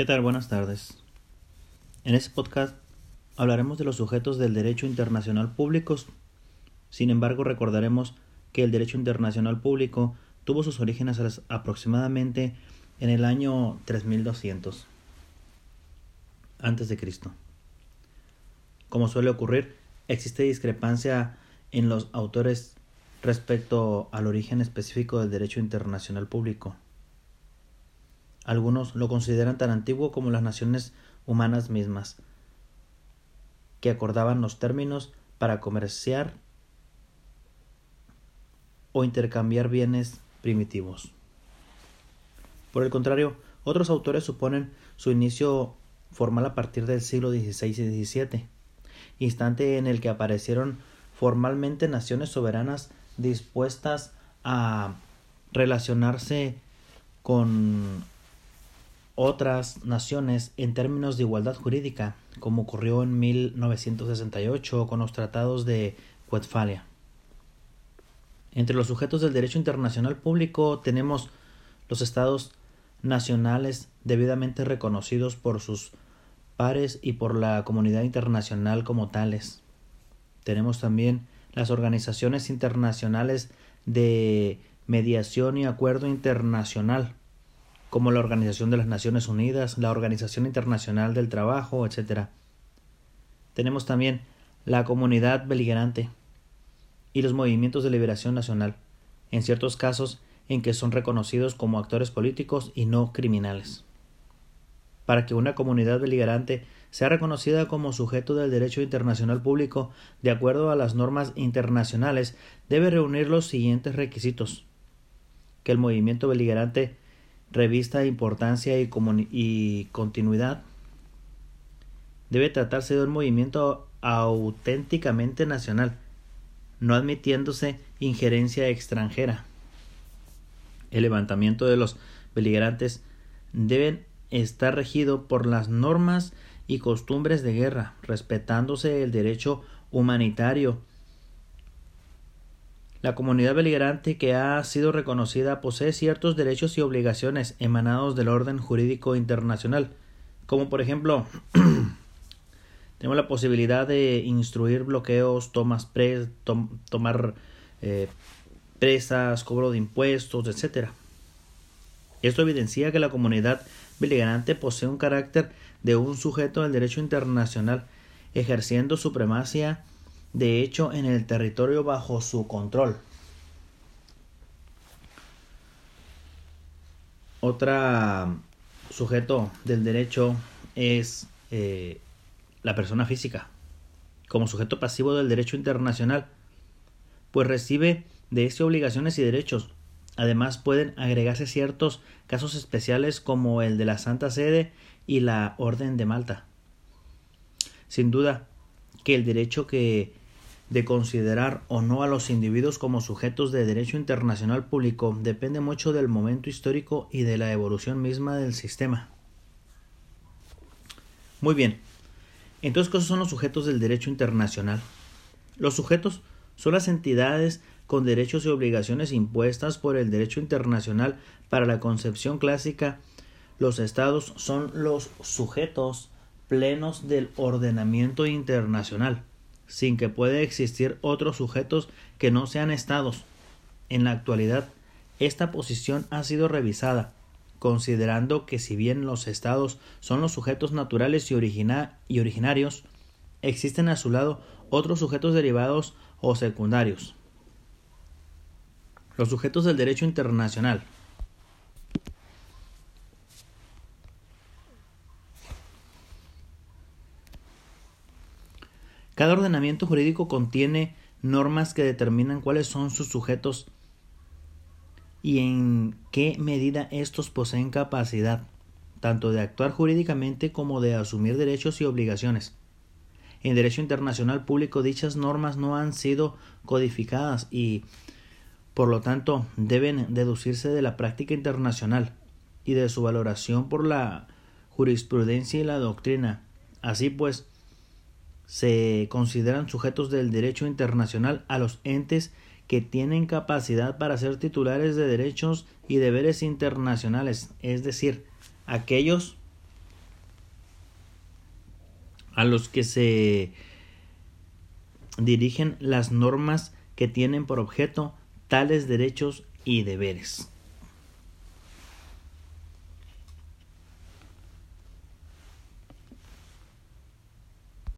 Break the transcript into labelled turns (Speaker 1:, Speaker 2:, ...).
Speaker 1: ¿Qué tal? Buenas tardes. En este podcast hablaremos de los sujetos del derecho internacional públicos. Sin embargo, recordaremos que el derecho internacional público tuvo sus orígenes aproximadamente en el año 3200 antes de Cristo. Como suele ocurrir, existe discrepancia en los autores respecto al origen específico del derecho internacional público. Algunos lo consideran tan antiguo como las naciones humanas mismas, que acordaban los términos para comerciar o intercambiar bienes primitivos. Por el contrario, otros autores suponen su inicio formal a partir del siglo XVI y XVII, instante en el que aparecieron formalmente naciones soberanas dispuestas a relacionarse con otras naciones en términos de igualdad jurídica, como ocurrió en 1968 con los tratados de Westfalia. Entre los sujetos del derecho internacional público tenemos los estados nacionales debidamente reconocidos por sus pares y por la comunidad internacional como tales. Tenemos también las organizaciones internacionales de mediación y acuerdo internacional, como la Organización de las Naciones Unidas, la Organización Internacional del Trabajo, etc. Tenemos también la comunidad beligerante y los movimientos de liberación nacional, en ciertos casos en que son reconocidos como actores políticos y no criminales. Para que una comunidad beligerante sea reconocida como sujeto del derecho internacional público de acuerdo a las normas internacionales, debe reunir los siguientes requisitos que el movimiento beligerante revista importancia y, y continuidad. Debe tratarse de un movimiento auténticamente nacional, no admitiéndose injerencia extranjera. El levantamiento de los beligerantes deben estar regido por las normas y costumbres de guerra, respetándose el derecho humanitario la comunidad beligerante que ha sido reconocida posee ciertos derechos y obligaciones emanados del orden jurídico internacional, como por ejemplo tenemos la posibilidad de instruir bloqueos, tomas tomar eh, presas, cobro de impuestos, etc. Esto evidencia que la comunidad beligerante posee un carácter de un sujeto del derecho internacional, ejerciendo supremacia de hecho en el territorio bajo su control. Otra sujeto del derecho es eh, la persona física, como sujeto pasivo del derecho internacional, pues recibe de este obligaciones y derechos. Además pueden agregarse ciertos casos especiales como el de la Santa Sede y la Orden de Malta. Sin duda que el derecho que de considerar o no a los individuos como sujetos de derecho internacional público depende mucho del momento histórico y de la evolución misma del sistema. Muy bien. Entonces, ¿qué son los sujetos del derecho internacional? Los sujetos son las entidades con derechos y obligaciones impuestas por el derecho internacional para la concepción clásica. Los estados son los sujetos plenos del ordenamiento internacional sin que pueda existir otros sujetos que no sean estados. En la actualidad, esta posición ha sido revisada, considerando que si bien los estados son los sujetos naturales y, y originarios, existen a su lado otros sujetos derivados o secundarios. Los sujetos del derecho internacional, Cada ordenamiento jurídico contiene normas que determinan cuáles son sus sujetos y en qué medida estos poseen capacidad tanto de actuar jurídicamente como de asumir derechos y obligaciones. En derecho internacional público dichas normas no han sido codificadas y por lo tanto deben deducirse de la práctica internacional y de su valoración por la jurisprudencia y la doctrina. Así pues, se consideran sujetos del derecho internacional a los entes que tienen capacidad para ser titulares de derechos y deberes internacionales, es decir, aquellos a los que se dirigen las normas que tienen por objeto tales derechos y deberes.